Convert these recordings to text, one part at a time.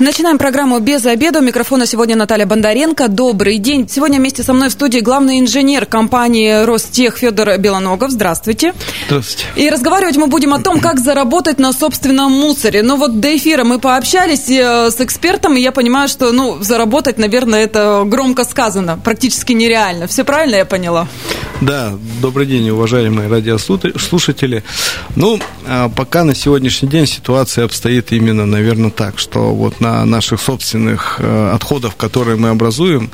Начинаем программу «Без обеда». У микрофона сегодня Наталья Бондаренко. Добрый день. Сегодня вместе со мной в студии главный инженер компании «Ростех» Федор Белоногов. Здравствуйте. Здравствуйте. И разговаривать мы будем о том, как заработать на собственном мусоре. Но вот до эфира мы пообщались э, с экспертом, и я понимаю, что ну, заработать, наверное, это громко сказано, практически нереально. Все правильно я поняла? Да, добрый день, уважаемые радиослушатели. Ну, а пока на сегодняшний день ситуация обстоит именно, наверное, так, что вот на наших собственных э, отходах, которые мы образуем,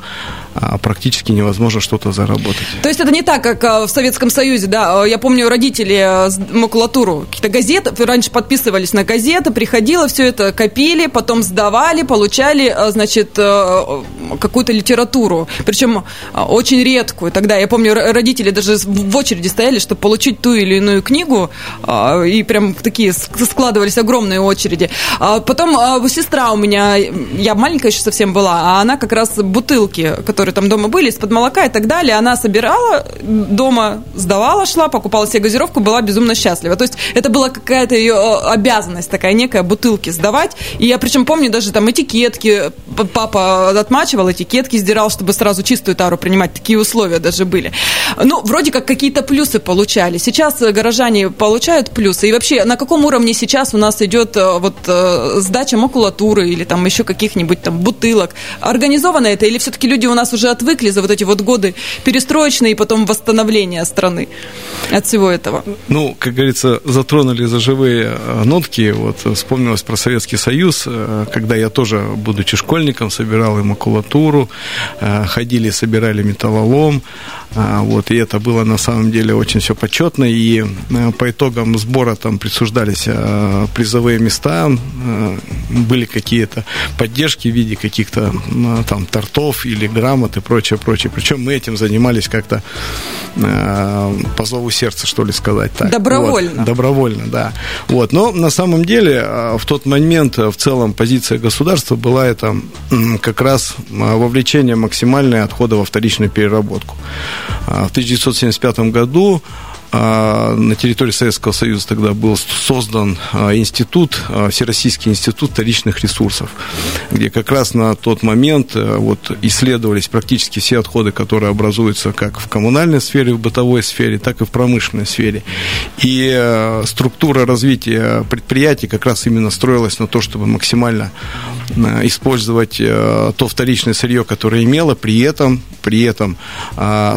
практически невозможно что-то заработать. То есть это не так, как а, в Советском Союзе, да? Я помню, родители а, макулатуру, какие-то газеты, раньше подписывались на газеты, приходило, все это копили, потом сдавали, получали, значит, какую-то литературу, причем очень редкую. Тогда, я помню, родители даже в очереди стояли, чтобы получить ту или иную книгу, и прям такие складывались огромные очереди. Потом сестра у меня, я маленькая еще совсем была, а она как раз бутылки, которые которые там дома были, из-под молока и так далее, она собирала дома, сдавала, шла, покупала себе газировку, была безумно счастлива. То есть это была какая-то ее э, обязанность такая некая, бутылки сдавать. И я причем помню даже там этикетки, папа отмачивал этикетки, сдирал, чтобы сразу чистую тару принимать. Такие условия даже были. Ну, вроде как какие-то плюсы получали. Сейчас горожане получают плюсы. И вообще, на каком уровне сейчас у нас идет э, вот э, сдача макулатуры или там еще каких-нибудь там бутылок? Организовано это или все-таки люди у нас уже отвыкли за вот эти вот годы перестроечные и потом восстановления страны от всего этого? Ну, как говорится, затронули за живые э, нотки. Вот вспомнилось про Советский Союз, э, когда я тоже, будучи школьником, собирал и макулатуру, э, ходили, собирали металлолом. Вот, и это было на самом деле очень все почетно. И по итогам сбора там присуждались призовые места, были какие-то поддержки в виде каких-то там тортов или грамм грамот и прочее, прочее. Причем мы этим занимались как-то э, по зову сердца, что ли сказать так. Добровольно. Вот, добровольно, да. Вот. Но на самом деле э, в тот момент э, в целом позиция государства была это как раз э, вовлечение максимальное отхода во вторичную переработку. В 1975 году на территории Советского Союза тогда был создан а, институт, а, Всероссийский институт вторичных ресурсов, где как раз на тот момент вот, исследовались практически все отходы, которые образуются как в коммунальной сфере, в бытовой сфере, так и в промышленной сфере. И структура развития предприятий как раз именно строилась на то, чтобы максимально использовать то вторичное сырье, которое имело, при этом, при этом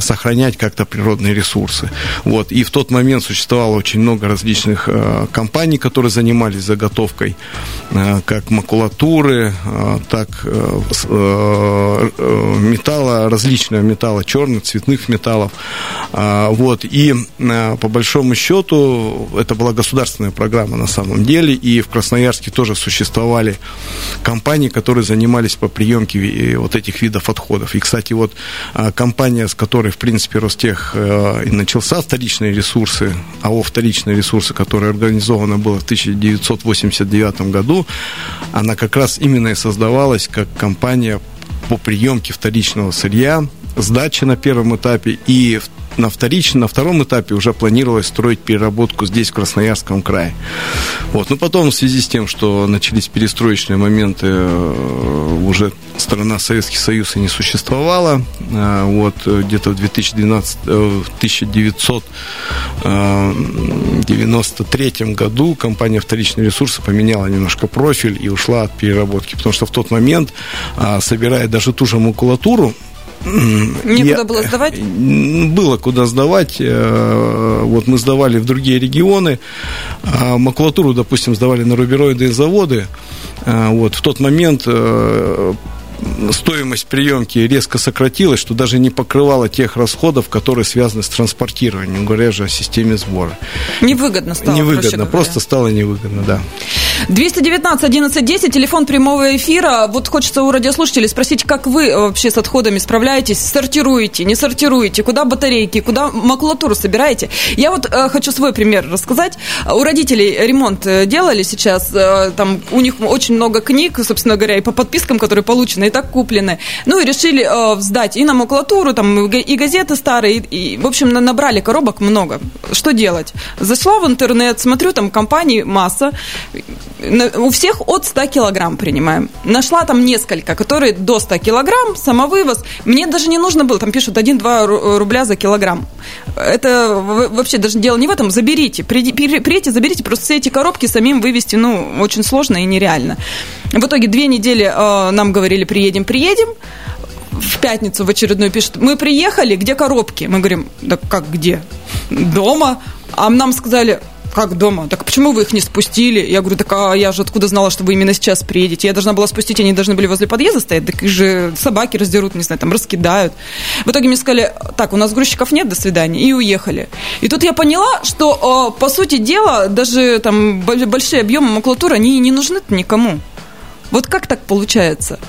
сохранять как-то природные ресурсы. Вот. И в тот момент существовало очень много различных э, компаний, которые занимались заготовкой э, как макулатуры, э, так металла, различного металла, черных, цветных металлов. Вот. И по большому счету это была государственная программа на самом деле, и в Красноярске тоже существовали компании, которые занимались по приемке вот этих видов отходов. И, кстати, вот компания, с которой, в принципе, Ростех и начался, вторичный ресурсы, АО «Вторичные ресурсы», которая организована была в 1989 году, она как раз именно и создавалась как компания по приемке вторичного сырья, сдачи на первом этапе и на вторичном, на втором этапе уже планировалось строить переработку здесь, в Красноярском крае. Вот. Но потом, в связи с тем, что начались перестроечные моменты, э, уже страна Советский Союз и не существовала. Э, вот где-то в 2012, 1993 э, году компания «Вторичные ресурсы» поменяла немножко профиль и ушла от переработки, потому что в тот момент, собирая даже ту же макулатуру, Некуда я, было сдавать? Было куда сдавать. Э, вот мы сдавали в другие регионы. А макулатуру, допустим, сдавали на рубероидные заводы. А вот в тот момент э, стоимость приемки резко сократилась, что даже не покрывала тех расходов, которые связаны с транспортированием, говоря же о системе сбора. Невыгодно стало. Невыгодно, просто стало невыгодно, да. 219 11 10, телефон прямого эфира. Вот хочется у радиослушателей спросить, как вы вообще с отходами справляетесь? Сортируете, не сортируете? Куда батарейки, куда макулатуру собираете? Я вот э, хочу свой пример рассказать. У родителей ремонт э, делали сейчас, э, там у них очень много книг, собственно говоря, и по подпискам, которые получены, и так куплены. Ну и решили э, сдать и на макулатуру, там и газеты старые, и, и в общем, набрали коробок много. Что делать? Зашла в интернет, смотрю, там компаний масса, у всех от 100 килограмм принимаем. Нашла там несколько, которые до 100 килограмм, самовывоз. Мне даже не нужно было, там пишут 1-2 рубля за килограмм. Это вообще даже дело не в этом, заберите. Приедете, заберите, просто все эти коробки самим вывести, ну, очень сложно и нереально. В итоге две недели э, нам говорили, приедем, приедем в пятницу в очередную пишут, мы приехали, где коробки? Мы говорим, да как где? Дома. А нам сказали, как дома? Так почему вы их не спустили? Я говорю, так а я же откуда знала, что вы именно сейчас приедете? Я должна была спустить, они должны были возле подъезда стоять, так их же собаки раздерут, не знаю, там раскидают. В итоге мне сказали, так, у нас грузчиков нет, до свидания, и уехали. И тут я поняла, что, по сути дела, даже там большие объемы макулатуры, они не нужны никому. Вот как так получается?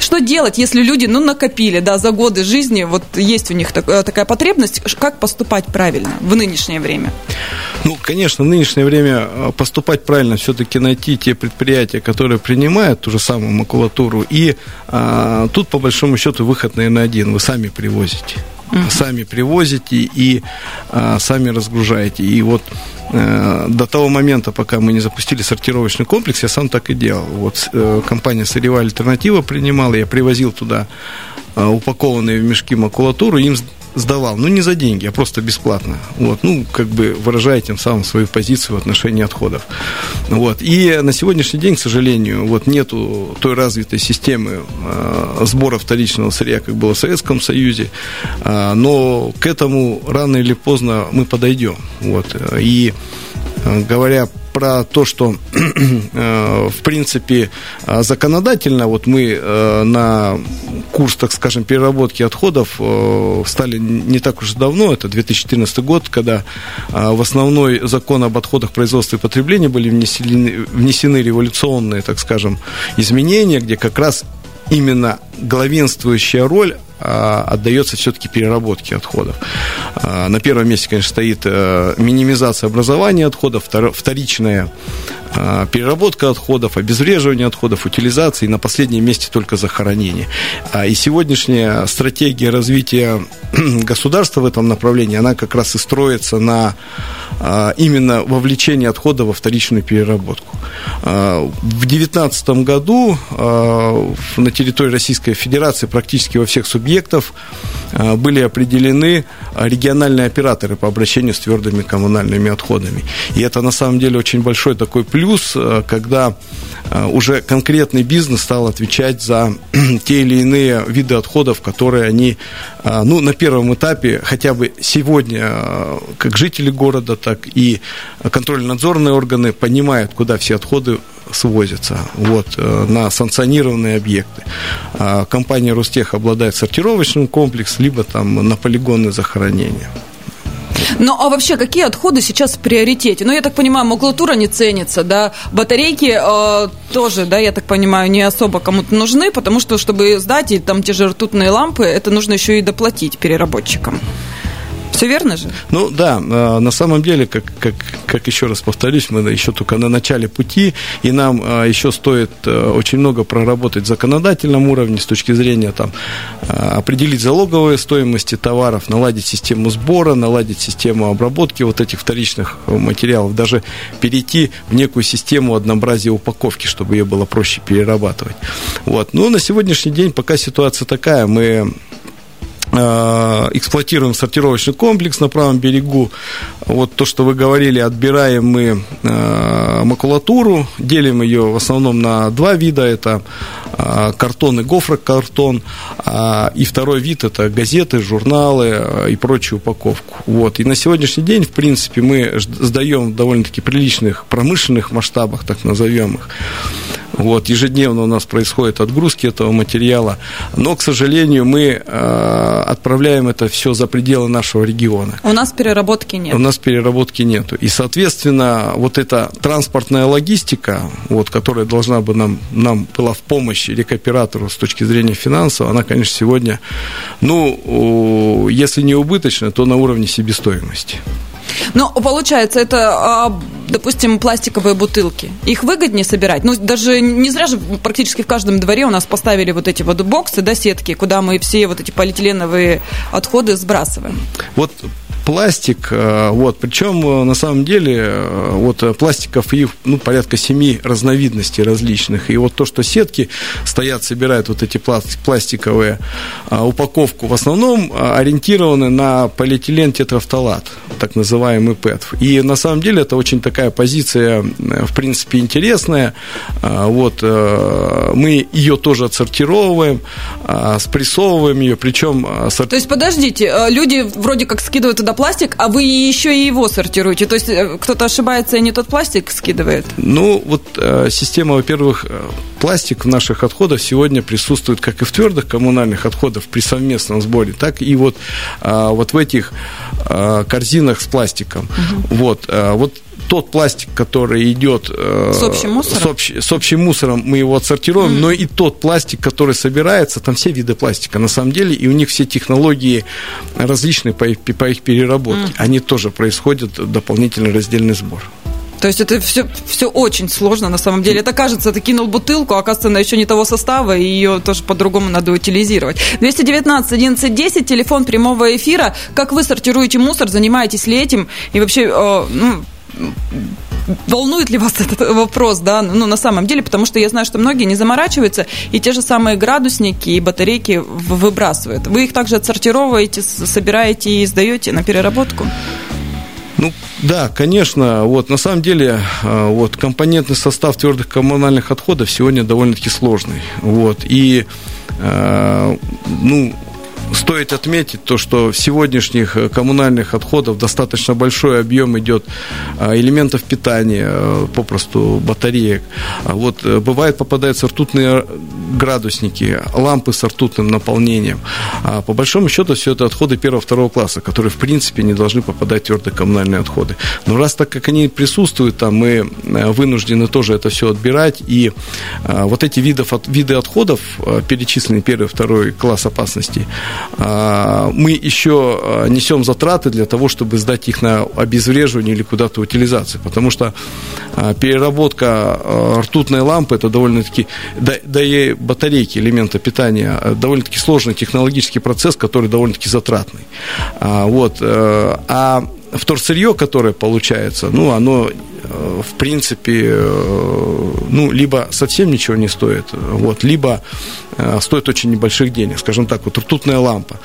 Что делать, если люди, ну, накопили, да, за годы жизни, вот есть у них так, э, такая потребность, как поступать правильно в нынешнее время? Ну, конечно, в нынешнее время э, поступать правильно, все-таки найти те предприятия, которые принимают ту же самую макулатуру, и а, тут, по большому счету, выход, наверное, один, вы сами привозите. Uh-huh. Сами привозите и а, сами разгружаете. И вот Э, до того момента, пока мы не запустили сортировочный комплекс, я сам так и делал. Вот э, компания «Сырьевая альтернатива» принимала, я привозил туда упакованные в мешки макулатуру, им сдавал, ну не за деньги, а просто бесплатно. Вот, ну, как бы выражая тем самым свою позицию в отношении отходов. Вот. И на сегодняшний день, к сожалению, вот нету той развитой системы э, сбора вторичного сырья, как было в Советском Союзе, э, но к этому рано или поздно мы подойдем. Вот. И говоря про то, что, э, в принципе, э, законодательно, вот мы э, на курс, так скажем, переработки отходов стали не так уж давно, это 2014 год, когда в основной закон об отходах производства и потребления были внесены, внесены революционные, так скажем, изменения, где как раз именно главенствующая роль а, отдается все-таки переработке отходов. А, на первом месте, конечно, стоит э, минимизация образования отходов, вторичная а, переработка отходов, обезвреживание отходов, утилизация и на последнем месте только захоронение. И сегодняшняя стратегия развития государства в этом направлении, она как раз и строится на именно вовлечении отходов во вторичную переработку. В 2019 году на территории Российской Федерации практически во всех субъектов были определены региональные операторы по обращению с твердыми коммунальными отходами. И это на самом деле очень большой такой плюс, когда уже конкретный бизнес стал отвечать за те или иные виды отходов, которые они, ну, на первом этапе, хотя бы сегодня, как жители города, так и контрольно-надзорные органы понимают, куда все отходы свозятся вот, э, на санкционированные объекты. А компания Ростех обладает сортировочным комплексом, либо там на полигонное захоронение. Ну, а вообще, какие отходы сейчас в приоритете? Ну, я так понимаю, макулатура не ценится, да, батарейки э, тоже, да, я так понимаю, не особо кому-то нужны, потому что, чтобы сдать, и там те же ртутные лампы, это нужно еще и доплатить переработчикам. Все верно же? Ну да, а, на самом деле, как, как, как еще раз повторюсь, мы еще только на начале пути, и нам а, еще стоит а, очень много проработать в законодательном уровне с точки зрения там, определить залоговые стоимости товаров, наладить систему сбора, наладить систему обработки вот этих вторичных материалов, даже перейти в некую систему однообразия упаковки, чтобы ее было проще перерабатывать. Вот. Но на сегодняшний день пока ситуация такая, мы Э, эксплуатируем сортировочный комплекс на правом берегу. Вот то, что вы говорили, отбираем мы э, макулатуру, делим ее в основном на два вида. Это э, картон и гофрокартон. И второй вид – это газеты, журналы и прочую упаковку. Вот. И на сегодняшний день, в принципе, мы сдаем довольно-таки приличных промышленных масштабах, так назовем их. Вот, ежедневно у нас происходит отгрузки этого материала, но, к сожалению, мы э, отправляем это все за пределы нашего региона. У нас переработки нет. У нас переработки нету. И, соответственно, вот эта транспортная логистика, вот, которая должна бы нам, нам была в помощь рекоператору с точки зрения финансов, она, конечно, сегодня, ну, если не убыточная, то на уровне себестоимости. Ну, получается, это, а, допустим, пластиковые бутылки. Их выгоднее собирать. Ну, даже не зря же практически в каждом дворе у нас поставили вот эти вот боксы, да, сетки, куда мы все вот эти полиэтиленовые отходы сбрасываем. Вот пластик, э, вот, причем э, на самом деле э, вот пластиков их ну, порядка семи разновидностей различных, и вот то, что сетки стоят, собирают вот эти пластиковые упаковку, в основном ориентированы на полиэтилен тетрафталат, так называемый ПЭТ. И на самом деле это очень такая позиция, в принципе, интересная, вот, мы ее тоже отсортировываем, спрессовываем ее, причем... То есть, подождите, люди вроде как скидывают туда пластик, а вы еще и его сортируете. То есть э, кто-то ошибается и не тот пластик скидывает? Ну, вот э, система, во-первых, э, пластик в наших отходах сегодня присутствует как и в твердых коммунальных отходах при совместном сборе, так и вот, э, вот в этих э, корзинах с пластиком. Угу. Вот, э, вот тот пластик, который идет э, с общим мусором, с, общ, с общим мусором мы его отсортируем, mm. но и тот пластик, который собирается, там все виды пластика на самом деле, и у них все технологии различные по, по их переработке. Mm. Они тоже происходят дополнительный раздельный сбор. То есть это все, все очень сложно на самом деле. Это кажется, ты кинул бутылку, а оказывается, она еще не того состава, и ее тоже по-другому надо утилизировать. 219 11 10, телефон прямого эфира. Как вы сортируете мусор, занимаетесь ли этим? И вообще, э, ну, волнует ли вас этот вопрос, да, ну, на самом деле, потому что я знаю, что многие не заморачиваются, и те же самые градусники и батарейки выбрасывают. Вы их также отсортировываете, собираете и сдаете на переработку? Да, конечно. Вот, на самом деле, а, вот, компонентный состав твердых коммунальных отходов сегодня довольно-таки сложный. Вот, и, а, ну, стоит отметить то, что в сегодняшних э, коммунальных отходах достаточно большой объем идет а, элементов питания, э, попросту батареек. А вот э, бывает попадаются ртутные градусники, лампы с ртутным наполнением. А по большому счету все это отходы первого-второго класса, которые в принципе не должны попадать в твердые коммунальные отходы. Но раз так как они присутствуют там, мы вынуждены тоже это все отбирать. И вот эти виды, виды отходов, перечисленные первый, второй класс опасности, мы еще а, несем затраты для того, чтобы сдать их на обезвреживание или куда-то утилизацию, потому что а, переработка ртутной лампы это довольно-таки, да, да и батарейки, элемента питания, довольно-таки сложный технологический процесс, который довольно-таки затратный. Вот. Э, а вторсырье, которое получается, ну, оно в принципе, э, ну, либо совсем ничего не стоит, вот, либо э, стоит очень небольших денег. Скажем так, вот ртутная лампа,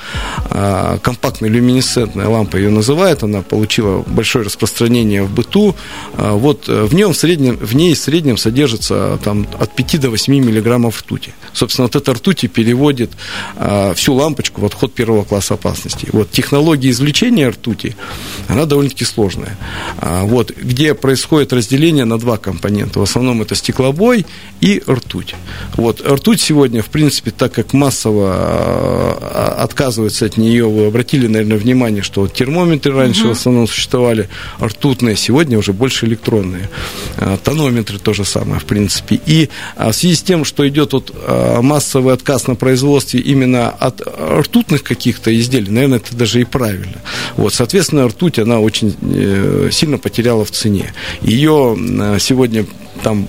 компактная люминесцентная лампа ее называют, она получила большое распространение в быту. Вот в нем в среднем, в ней в среднем содержится там, от 5 до 8 миллиграммов ртути. Собственно, вот эта ртуть переводит всю лампочку в отход первого класса опасности. Вот технология извлечения ртути, она довольно-таки сложная. Вот, где происходит происходит разделение на два компонента. В основном это стеклобой и ртуть. Вот. Ртуть сегодня, в принципе, так как массово а, отказываются от нее, вы обратили, наверное, внимание, что вот термометры раньше угу. в основном существовали ртутные, сегодня уже больше электронные. А, тонометры то же самое, в принципе. И а, в связи с тем, что идет вот массовый отказ на производстве именно от ртутных каких-то изделий, наверное, это даже и правильно. Вот, соответственно, ртуть, она очень э, сильно потеряла в цене. Ее э, сегодня там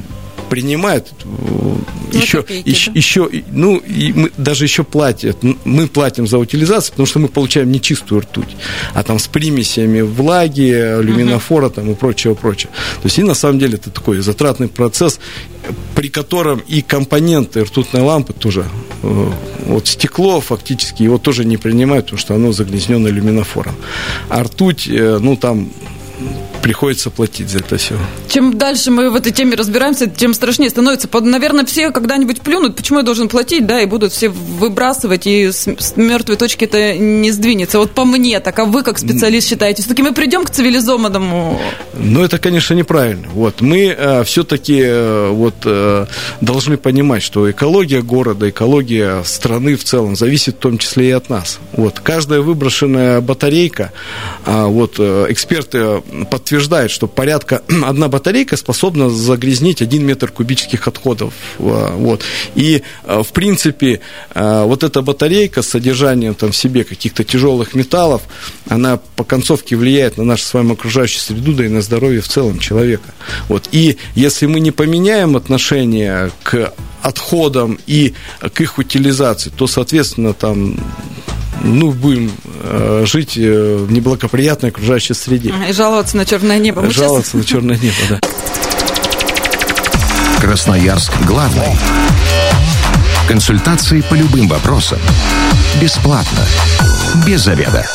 принимают ну, еще, копейки, еще, да? еще, ну, и мы даже еще платят, мы платим за утилизацию, потому что мы получаем нечистую ртуть, а там с примесями влаги, люминофора там и прочего, прочего. То есть, и на самом деле это такой затратный процесс, при котором и компоненты ртутной лампы тоже, э, вот стекло фактически его тоже не принимают, потому что оно загрязнено люминофором. А ртуть, э, ну, там приходится платить за это все. Чем дальше мы в этой теме разбираемся, тем страшнее становится. Наверное, все когда-нибудь плюнут, почему я должен платить, да, и будут все выбрасывать, и с, мертвой точки это не сдвинется. Вот по мне так, а вы как специалист считаете, все-таки мы придем к цивилизованному? Ну, это, конечно, неправильно. Вот, мы э, все-таки э, вот, э, должны понимать, что экология города, экология страны в целом зависит в том числе и от нас. Вот, каждая выброшенная батарейка, э, вот, э, эксперты подтверждают, что порядка одна батарейка способна загрязнить 1 метр кубических отходов. Э, вот. И, э, в принципе, э, вот эта батарейка с содержанием там в себе каких-то тяжелых металлов, она по концовке влияет на нашу с вами окружающую среду, да и на здоровье в целом человека. Вот. И если мы не поменяем отношение к отходам и к их утилизации, то, соответственно, там ну, будем жить в неблагоприятной окружающей среде. И жаловаться на черное небо. Мы жаловаться сейчас... на черное небо, да. Красноярск главный. Консультации по любым вопросам. Бесплатно. Без заведа.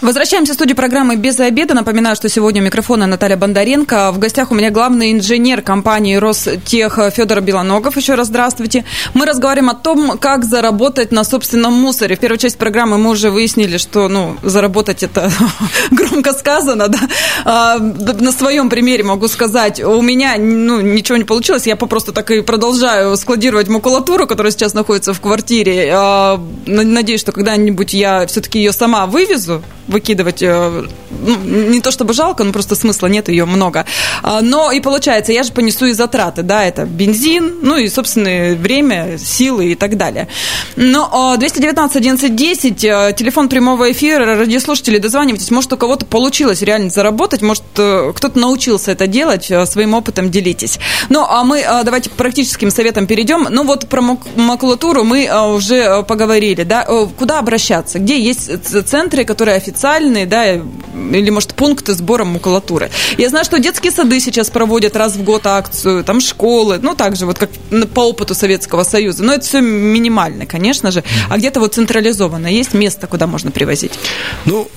Возвращаемся в студию программы «Без обеда». Напоминаю, что сегодня у микрофона Наталья Бондаренко. В гостях у меня главный инженер компании «Ростех» Федор Белоногов. Еще раз здравствуйте. Мы разговариваем о том, как заработать на собственном мусоре. В первой части программы мы уже выяснили, что ну, заработать это громко сказано. Да? А, на своем примере могу сказать, у меня ну, ничего не получилось. Я попросту так и продолжаю складировать макулатуру, которая сейчас находится в квартире. А, надеюсь, что когда-нибудь я все-таки ее сама вывезу выкидывать, э, ну, не то чтобы жалко, но просто смысла нет, ее много. А, но и получается, я же понесу и затраты, да, это бензин, ну и, собственно, время, силы и так далее. Но 219 11 10, телефон прямого эфира, радиослушатели, дозванивайтесь, может, у кого-то получилось реально заработать, может, э, кто-то научился это делать, э, своим опытом делитесь. Ну, а мы давайте практическим советам перейдем. Ну, вот про макулатуру мы уже поговорили, да, куда обращаться, где есть центры, которые официально официальные, да, или, может, пункты сбора макулатуры. Я знаю, что детские сады сейчас проводят раз в год акцию, там школы, ну, также вот как по опыту Советского Союза. Но это все минимально, конечно же. А где-то вот централизованно есть место, куда можно привозить? Ну,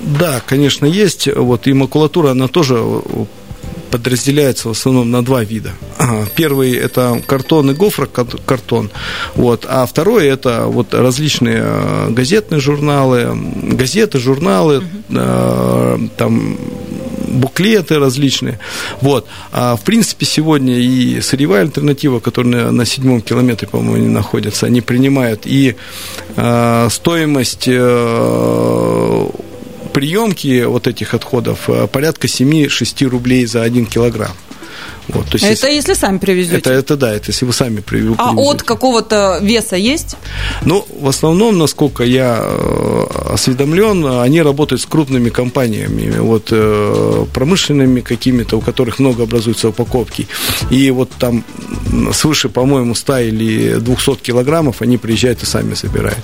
да, конечно, есть. Вот и макулатура, она тоже подразделяется в основном на два вида. Первый – это картон и гофрокартон, вот, а второй – это вот различные э, газетные журналы, газеты, журналы, угу. там буклеты различные. Вот. А в принципе, сегодня и сырьевая альтернатива, которая на седьмом километре, по-моему, они находятся, они принимают и э, стоимость э, приемки вот этих отходов э, порядка 7-6 рублей за 1 килограмм. Вот, то есть это если, если сами привезете? Это, это да, это если вы сами привезете. А от какого-то веса есть? Ну, в основном, насколько я э, осведомлен, они работают с крупными компаниями, вот э, промышленными какими-то, у которых много образуется упаковки. И вот там свыше, по-моему, 100 или 200 килограммов они приезжают и сами собирают.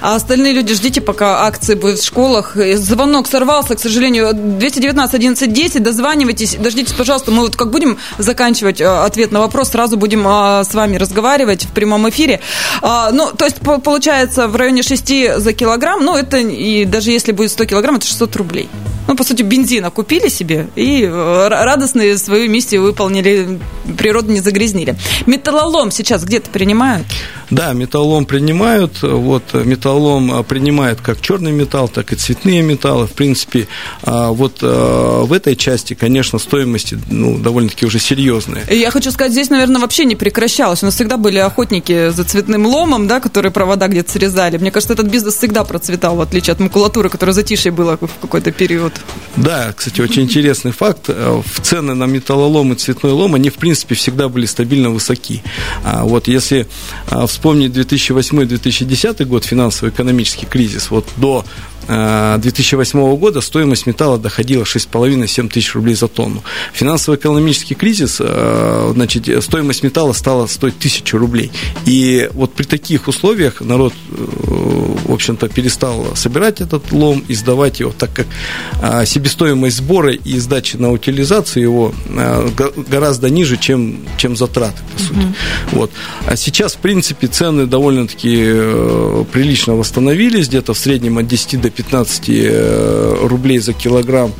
А остальные люди, ждите, пока акции будут в школах. Звонок сорвался, к сожалению. 219 11 10, дозванивайтесь, дождитесь, пожалуйста. Мы вот как будем заканчивать э, ответ на вопрос, сразу будем э, с вами разговаривать в прямом эфире. А, ну, то есть, получается, в районе 6 за килограмм, ну, это и даже если будет 100 килограмм, это 600 рублей. Ну, по сути, бензина купили себе и э, радостные свою миссию выполнили, природу не загрязнили. Металлолом сейчас где-то принимают? Да, металлолом принимают. Вот металлолом принимает как черный металл, так и цветные металлы. В принципе, а, вот в этой части, конечно, стоимости ну, довольно-таки уже серьезные. Я хочу сказать, здесь, наверное, вообще не прекращалось. У нас всегда были охотники за цветным ломом, да, которые провода где-то срезали. Мне кажется, этот бизнес всегда процветал, в отличие от макулатуры, которая затишье была в какой-то период. Да, кстати, очень интересный факт. В цены на металлолом и цветной лом, они, в принципе, всегда были стабильно высоки. А вот если а, вспомнить 2008-2010 год, финансово-экономический кризис, вот до 2008 э, года стоимость металла доходила 6,5-7 тысяч рублей за тонну. Финансово-экономический кризис, э, значит, стоимость металла стала стоить тысячу рублей. И вот при таких условиях народ, э, в общем-то, перестал собирать этот лом и сдавать его, так как себестоимость сбора и сдачи на утилизацию его гораздо ниже, чем, чем затраты, по сути. Угу. Вот. А сейчас, в принципе, цены довольно-таки прилично восстановились, где-то в среднем от 10 до 10-15 рублей за килограмм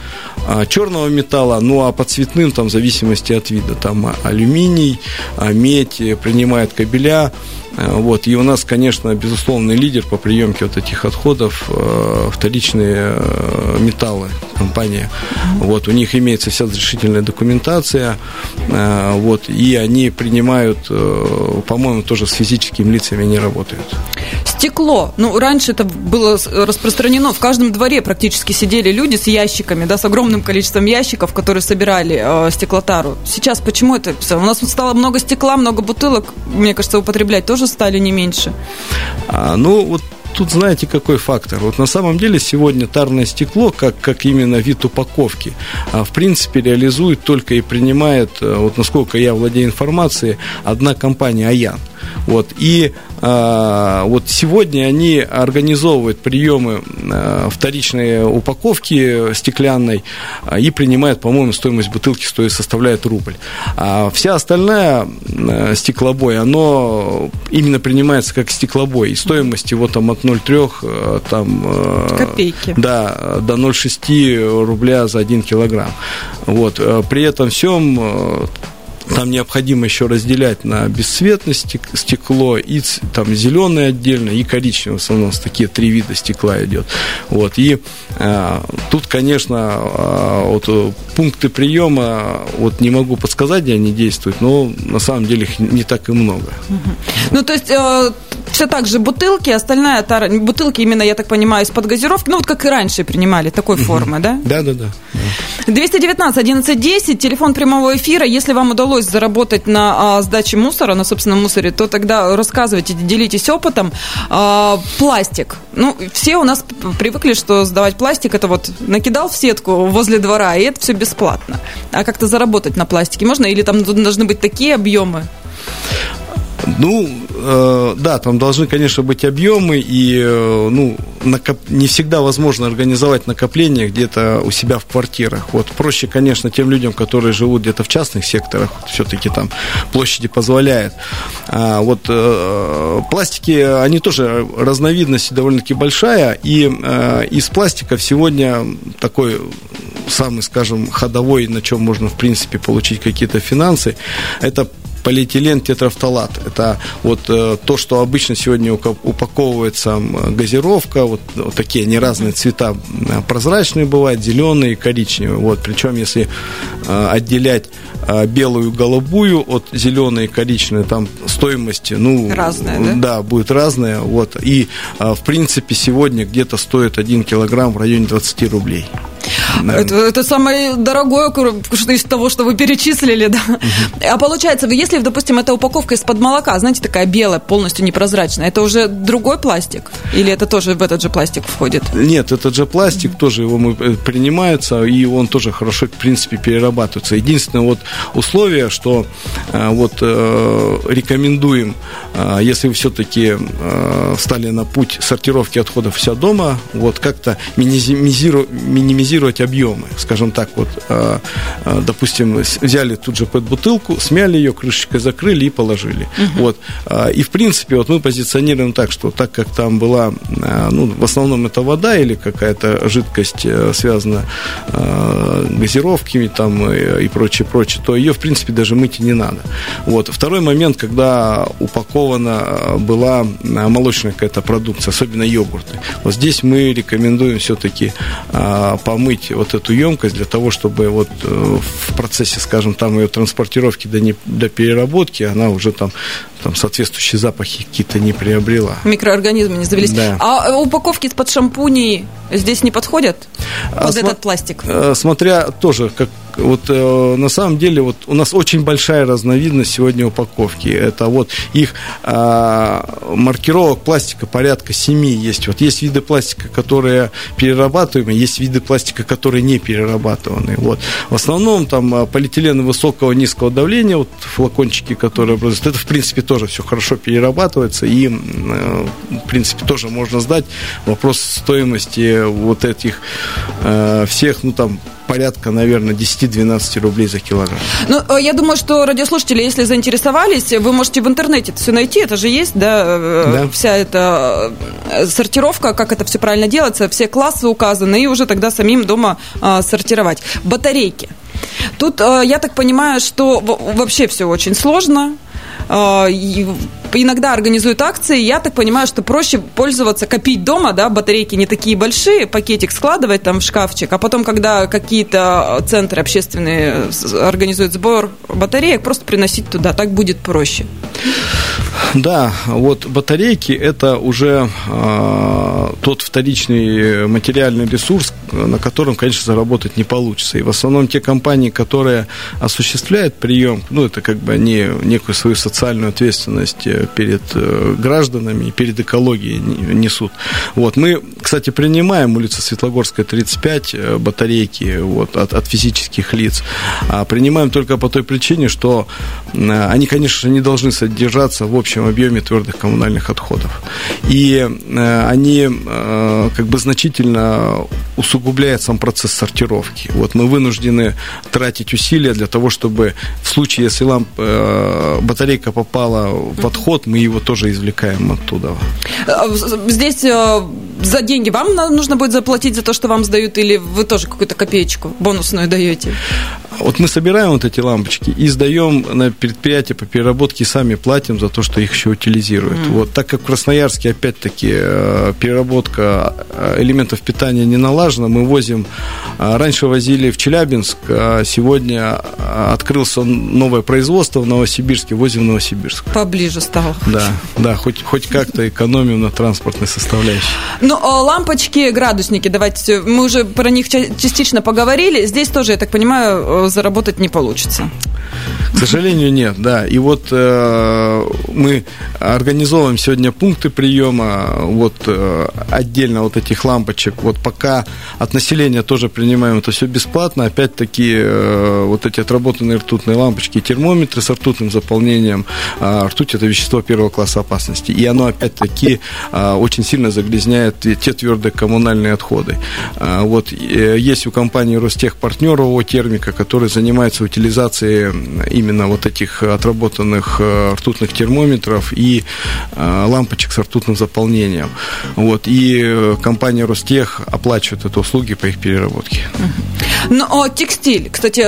черного металла, ну а по цветным, там, в зависимости от вида, там алюминий, медь, принимает кабеля, вот. И у нас, конечно, безусловный лидер по приемке вот этих отходов вторичные металлы компания. Вот. У них имеется вся разрешительная документация, вот. И они принимают, по-моему, тоже с физическими лицами не работают. Стекло. Ну, раньше это было распространено. В каждом дворе практически сидели люди с ящиками, да, с огромным количеством ящиков, которые собирали э, стеклотару. Сейчас почему это? У нас стало много стекла, много бутылок. Мне кажется, употреблять тоже стали не меньше. А, ну, вот тут знаете какой фактор? Вот на самом деле сегодня тарное стекло, как, как именно вид упаковки, а, в принципе реализует только и принимает, э, вот насколько я владею информацией, одна компания «Аян». Вот. И а, вот сегодня они организовывают приемы а, вторичной упаковки стеклянной а, и принимают, по-моему, стоимость бутылки стоит, составляет рубль. А вся остальная стеклобой, оно именно принимается как стеклобой. И стоимость его там от 0,3 там, Копейки. Да, до 0,6 рубля за 1 килограмм. Вот. При этом всем там необходимо еще разделять на бесцветное стекло и там зеленое отдельно и коричневое. В основном такие три вида стекла идет. Вот. И а, тут, конечно, а, вот э, пункты приема вот не могу подсказать, где они действуют, но на самом деле их не так и много. Ну, то есть э, все так же бутылки, остальная тара, бутылки именно, я так понимаю, из-под газировки, ну вот как и раньше принимали, такой формы, да? Да, да, да. 219 11 10, телефон прямого эфира. Если вам удалось заработать на а, сдаче мусора, на собственном мусоре, то тогда рассказывайте, делитесь опытом. А, пластик. Ну, все у нас привыкли, что сдавать пластик, это вот накидал в сетку возле двора, и это все бесплатно. А как-то заработать на пластике можно? Или там должны быть такие объемы? Ну, э, да, там должны, конечно, быть объемы, и э, ну, накоп... не всегда возможно организовать накопление где-то у себя в квартирах. Вот проще, конечно, тем людям, которые живут где-то в частных секторах, все-таки там площади позволяет. А, вот э, пластики, они тоже разновидность довольно-таки большая, и э, из пластиков сегодня такой самый, скажем, ходовой, на чем можно, в принципе, получить какие-то финансы, это полиэтилен тетрафталат. Это вот э, то, что обычно сегодня упаковывается газировка, вот, вот такие они разные цвета, прозрачные бывают, зеленые и коричневые. Вот, причем если э, отделять э, белую голубую от зеленой и коричневой, там стоимость, ну, разная, да? да, будет разная. Вот, и, в принципе, сегодня где-то стоит 1 килограмм в районе 20 рублей. Это, это самое дорогое из того, что вы перечислили, да. Угу. А получается, если, допустим, эта упаковка из-под молока, знаете, такая белая, полностью непрозрачная, это уже другой пластик? Или это тоже в этот же пластик входит? Нет, этот же пластик угу. тоже его мы э, принимается, и он тоже хорошо, в принципе, перерабатывается. Единственное вот условие, что э, вот э, рекомендуем, если вы все-таки встали на путь сортировки отходов вся дома, вот как-то минимизировать, минимизировать объемы. Скажем так, вот, э, э, допустим, взяли тут же бутылку, смяли ее, крышечкой закрыли и положили. Угу. Вот. Э, и, в принципе, вот мы позиционируем так, что так как там была, ну, в основном это вода или какая-то жидкость связана газировками там и прочее, прочее, то ее, в принципе, даже мыть и не надо. Вот. Второй момент, когда упакована была молочная какая-то продукция, особенно йогурты. Вот здесь мы рекомендуем все-таки помыть вот эту емкость для того, чтобы вот э, в процессе, скажем, там ее транспортировки до, не, до переработки она уже там, там соответствующие запахи какие-то не приобрела. Микроорганизмы не завелись. Да. А упаковки из-под шампуней здесь не подходят? А под см- этот пластик? Э, смотря тоже, как вот э, на самом деле вот у нас очень большая разновидность сегодня упаковки. Это вот их э, маркировок пластика порядка семи есть. Вот есть виды пластика, которые перерабатываемы, есть виды пластика, которые не перерабатываны. Вот. В основном там а, полиэтилены высокого низкого давления, вот флакончики, которые образуются, это в принципе тоже все хорошо перерабатывается и э, в принципе тоже можно сдать. Вопрос стоимости вот этих э, всех, ну там порядка, наверное, 10-12 рублей за килограмм. Ну, э, я думаю, что радиослушатели, если заинтересовались, вы можете в интернете это все найти, это же есть, да, э, да. вся эта э, сортировка, как это все правильно делается, все классы указаны, и уже тогда самим дома сортировать. Батарейки. Тут, я так понимаю, что вообще все очень сложно, иногда организуют акции. Я так понимаю, что проще пользоваться, копить дома, да, батарейки не такие большие, пакетик складывать там в шкафчик, а потом, когда какие-то центры общественные организуют сбор батареек, просто приносить туда. Так будет проще. Да, вот батарейки это уже э, тот вторичный материальный ресурс, на котором, конечно, заработать не получится. И в основном те компании, которые осуществляют прием, ну, это как бы они некую свою социальную ответственность э, перед э, гражданами и перед экологией несут. Вот. Мы, кстати, принимаем улица Светлогорская, 35, э, батарейки вот, от, от физических лиц. А принимаем только по той причине, что они, конечно, не должны содержаться в общем объеме твердых коммунальных отходов. И они как бы значительно усугубляют сам процесс сортировки. Вот мы вынуждены тратить усилия для того, чтобы в случае, если ламп, батарейка попала в отход, мы его тоже извлекаем оттуда. А, здесь э, за деньги вам нужно будет заплатить за то, что вам сдают, или вы тоже какую-то копеечку бонусную даете? Вот мы собираем вот эти лампочки и сдаем на предприятие по переработке, сами платим за то, что их еще утилизируют. Mm. Вот так как в Красноярске, опять-таки, э, переработка э, элементов питания не налажена, мы возим, раньше возили в Челябинск, а сегодня открылся новое производство в Новосибирске, возим в Новосибирск. Поближе стало. Да, да, хоть, хоть как-то экономим на транспортной составляющей. Ну, а лампочки, градусники, давайте, мы уже про них частично поговорили. Здесь тоже, я так понимаю, э, заработать не получится. Сожалению, нет, да. И вот э, мы организовываем сегодня пункты приема, вот э, отдельно вот этих лампочек. Вот пока от населения тоже принимаем это все бесплатно. Опять-таки э, вот эти отработанные ртутные лампочки, термометры с ртутным заполнением. Э, ртуть это вещество первого класса опасности. И оно опять-таки э, очень сильно загрязняет те твердые коммунальные отходы. Э, вот э, есть у компании Ростех партнер ООО «Термика», который занимается утилизацией именно вот этих отработанных э, ртутных термометров и э, лампочек с ртутным заполнением. Вот. И э, компания Ростех оплачивает это услуги по их переработке. Ну, а текстиль, кстати,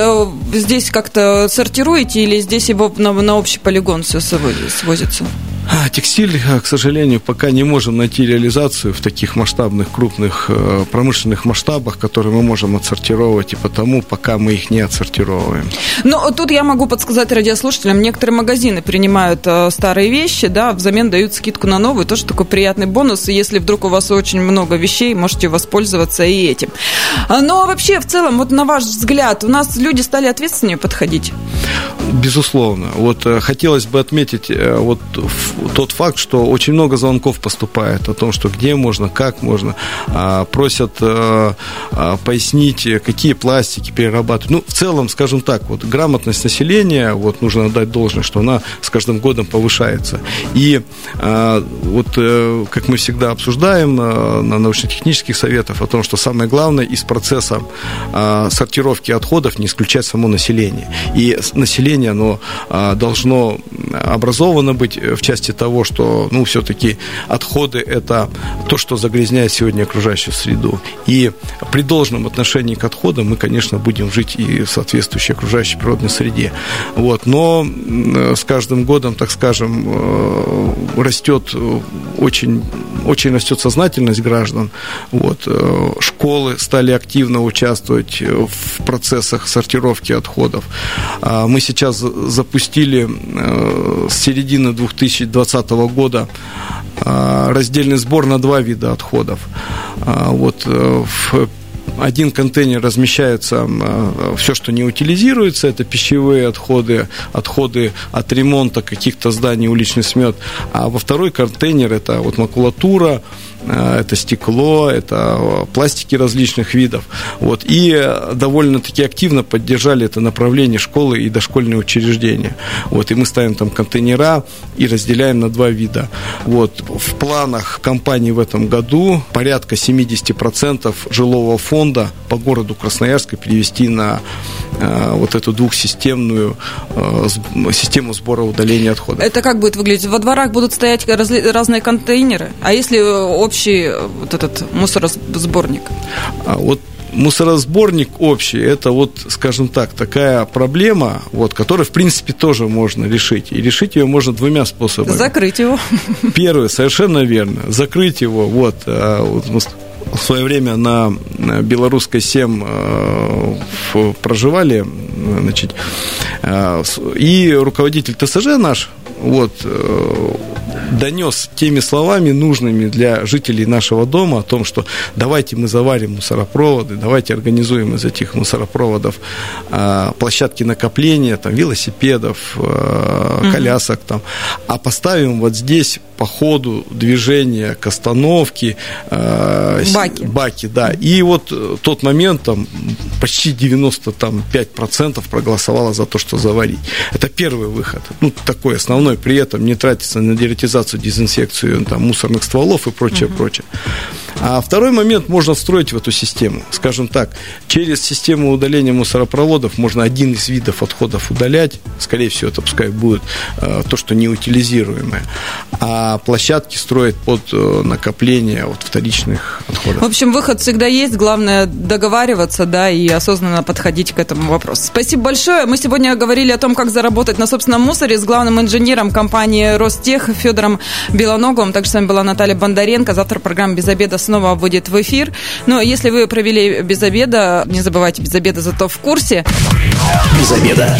здесь как-то сортируете или здесь его на, на общий полигон все свозится? А, текстиль, к сожалению, пока не можем найти реализацию в таких масштабных, крупных промышленных масштабах, которые мы можем отсортировать, и потому пока мы их не отсортировываем. Но тут я могу подсказать радиослушателям, некоторые магазины принимают э, старые вещи, да, взамен дают скидку на новые, тоже такой приятный бонус, и если вдруг у вас очень много вещей, можете воспользоваться и этим. А, но вообще, в целом, вот на ваш взгляд, у нас люди стали ответственнее подходить? Безусловно. Вот э, хотелось бы отметить э, вот тот факт, что очень много звонков поступает о том, что где можно, как можно. А, просят а, пояснить, какие пластики перерабатывать. Ну, в целом, скажем так, вот грамотность населения, вот нужно отдать должное, что она с каждым годом повышается. И а, вот э, как мы всегда обсуждаем на научно-технических советах о том, что самое главное из процесса сортировки отходов не исключать само население. И население, оно должно образовано быть в части того, что, ну, все-таки отходы – это то, что загрязняет сегодня окружающую среду. И при должном отношении к отходам мы, конечно, будем жить и в соответствующей окружающей природной среде. Вот. Но с каждым годом, так скажем, э, растет очень, очень растет сознательность граждан. Вот. Э, школы стали активно участвовать в процессах сортировки отходов. А мы сейчас запустили э, с середины 2020 года раздельный сбор на два вида отходов. А вот в один контейнер размещается э, все, что не утилизируется, это пищевые отходы, отходы от ремонта каких-то зданий, уличный смет, а во второй контейнер это вот макулатура, это стекло, это пластики различных видов. Вот, и довольно-таки активно поддержали это направление школы и дошкольные учреждения. Вот, и мы ставим там контейнера и разделяем на два вида. Вот, в планах компании в этом году порядка 70% жилого фонда по городу Красноярска перевести на э, вот эту двухсистемную э, систему сбора удаления отходов. Это как будет выглядеть? Во дворах будут стоять разные контейнеры, а если общий вот этот мусоросборник? А вот мусоросборник общий, это вот, скажем так, такая проблема, вот, которую, в принципе, тоже можно решить. И решить ее можно двумя способами. Закрыть его. Первый, совершенно верно. Закрыть его, вот, вот в свое время на белорусской 7 э, проживали, значит, э, и руководитель ТСЖ наш, вот, э, донес теми словами нужными для жителей нашего дома о том, что давайте мы заварим мусоропроводы, давайте организуем из этих мусоропроводов площадки накопления там, велосипедов, колясок, там, а поставим вот здесь по ходу движения к остановке э, баки. баки, да. И вот э, тот момент там почти 95% проголосовало за то, что заварить. Это первый выход. Ну, такой основной, при этом не тратится на дератизацию, дезинсекцию там, мусорных стволов и прочее, угу. прочее. А второй момент можно встроить в эту систему. Скажем так, через систему удаления мусоропроводов можно один из видов отходов удалять. Скорее всего, это пускай будет э, то, что неутилизируемое. А площадки строят под э, накопление вот, вторичных отходов. В общем, выход всегда есть. Главное договариваться, да, и осознанно подходить к этому вопросу. Спасибо большое. Мы сегодня говорили о том, как заработать на собственном мусоре с главным инженером компании Ростех Федором Белоноговым. Также с вами была Наталья Бондаренко. Завтра программа «Без обеда» снова выйдет в эфир. Но если вы провели без обеда, не забывайте без обеда, зато в курсе. Без обеда.